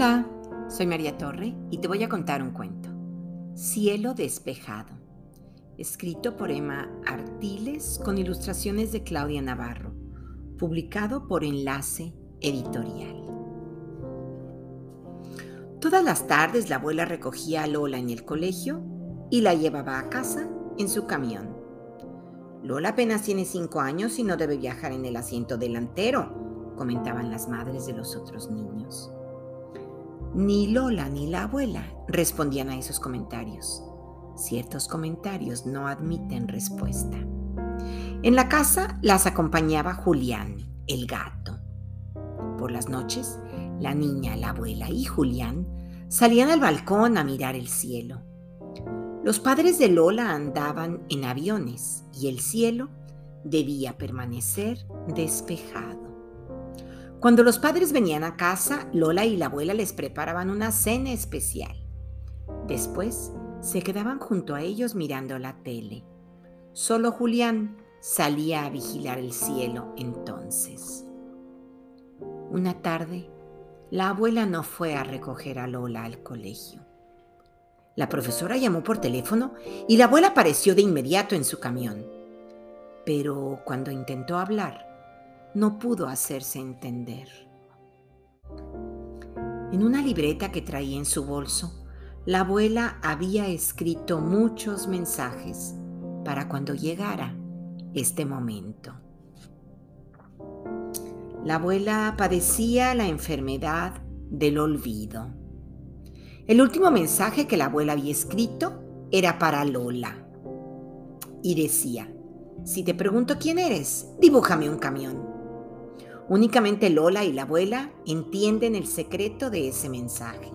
Hola, soy María Torre y te voy a contar un cuento. Cielo despejado, escrito por Emma Artiles con ilustraciones de Claudia Navarro, publicado por Enlace Editorial. Todas las tardes la abuela recogía a Lola en el colegio y la llevaba a casa en su camión. Lola apenas tiene cinco años y no debe viajar en el asiento delantero, comentaban las madres de los otros niños. Ni Lola ni la abuela respondían a esos comentarios. Ciertos comentarios no admiten respuesta. En la casa las acompañaba Julián, el gato. Por las noches, la niña, la abuela y Julián salían al balcón a mirar el cielo. Los padres de Lola andaban en aviones y el cielo debía permanecer despejado. Cuando los padres venían a casa, Lola y la abuela les preparaban una cena especial. Después se quedaban junto a ellos mirando la tele. Solo Julián salía a vigilar el cielo entonces. Una tarde, la abuela no fue a recoger a Lola al colegio. La profesora llamó por teléfono y la abuela apareció de inmediato en su camión. Pero cuando intentó hablar, no pudo hacerse entender. En una libreta que traía en su bolso, la abuela había escrito muchos mensajes para cuando llegara este momento. La abuela padecía la enfermedad del olvido. El último mensaje que la abuela había escrito era para Lola y decía, si te pregunto quién eres, dibújame un camión. Únicamente Lola y la abuela entienden el secreto de ese mensaje.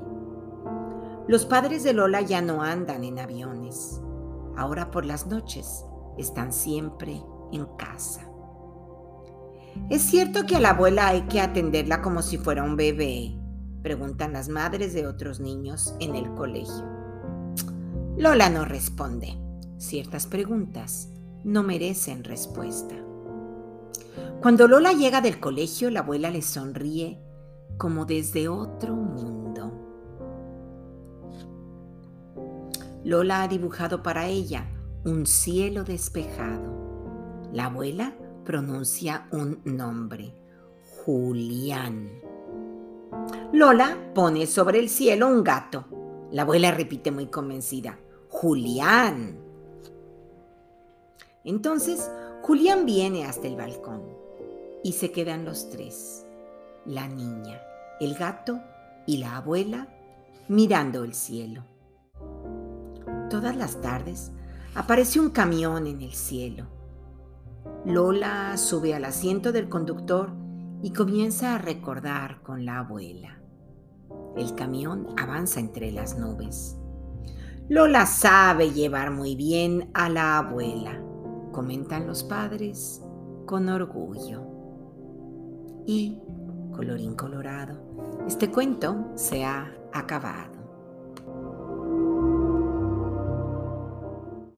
Los padres de Lola ya no andan en aviones. Ahora por las noches están siempre en casa. ¿Es cierto que a la abuela hay que atenderla como si fuera un bebé? Preguntan las madres de otros niños en el colegio. Lola no responde. Ciertas preguntas no merecen respuesta. Cuando Lola llega del colegio, la abuela le sonríe como desde otro mundo. Lola ha dibujado para ella un cielo despejado. La abuela pronuncia un nombre, Julián. Lola pone sobre el cielo un gato. La abuela repite muy convencida, Julián. Entonces, Julián viene hasta el balcón y se quedan los tres, la niña, el gato y la abuela, mirando el cielo. Todas las tardes aparece un camión en el cielo. Lola sube al asiento del conductor y comienza a recordar con la abuela. El camión avanza entre las nubes. Lola sabe llevar muy bien a la abuela, comentan los padres con orgullo y, colorín colorado, este cuento se ha acabado.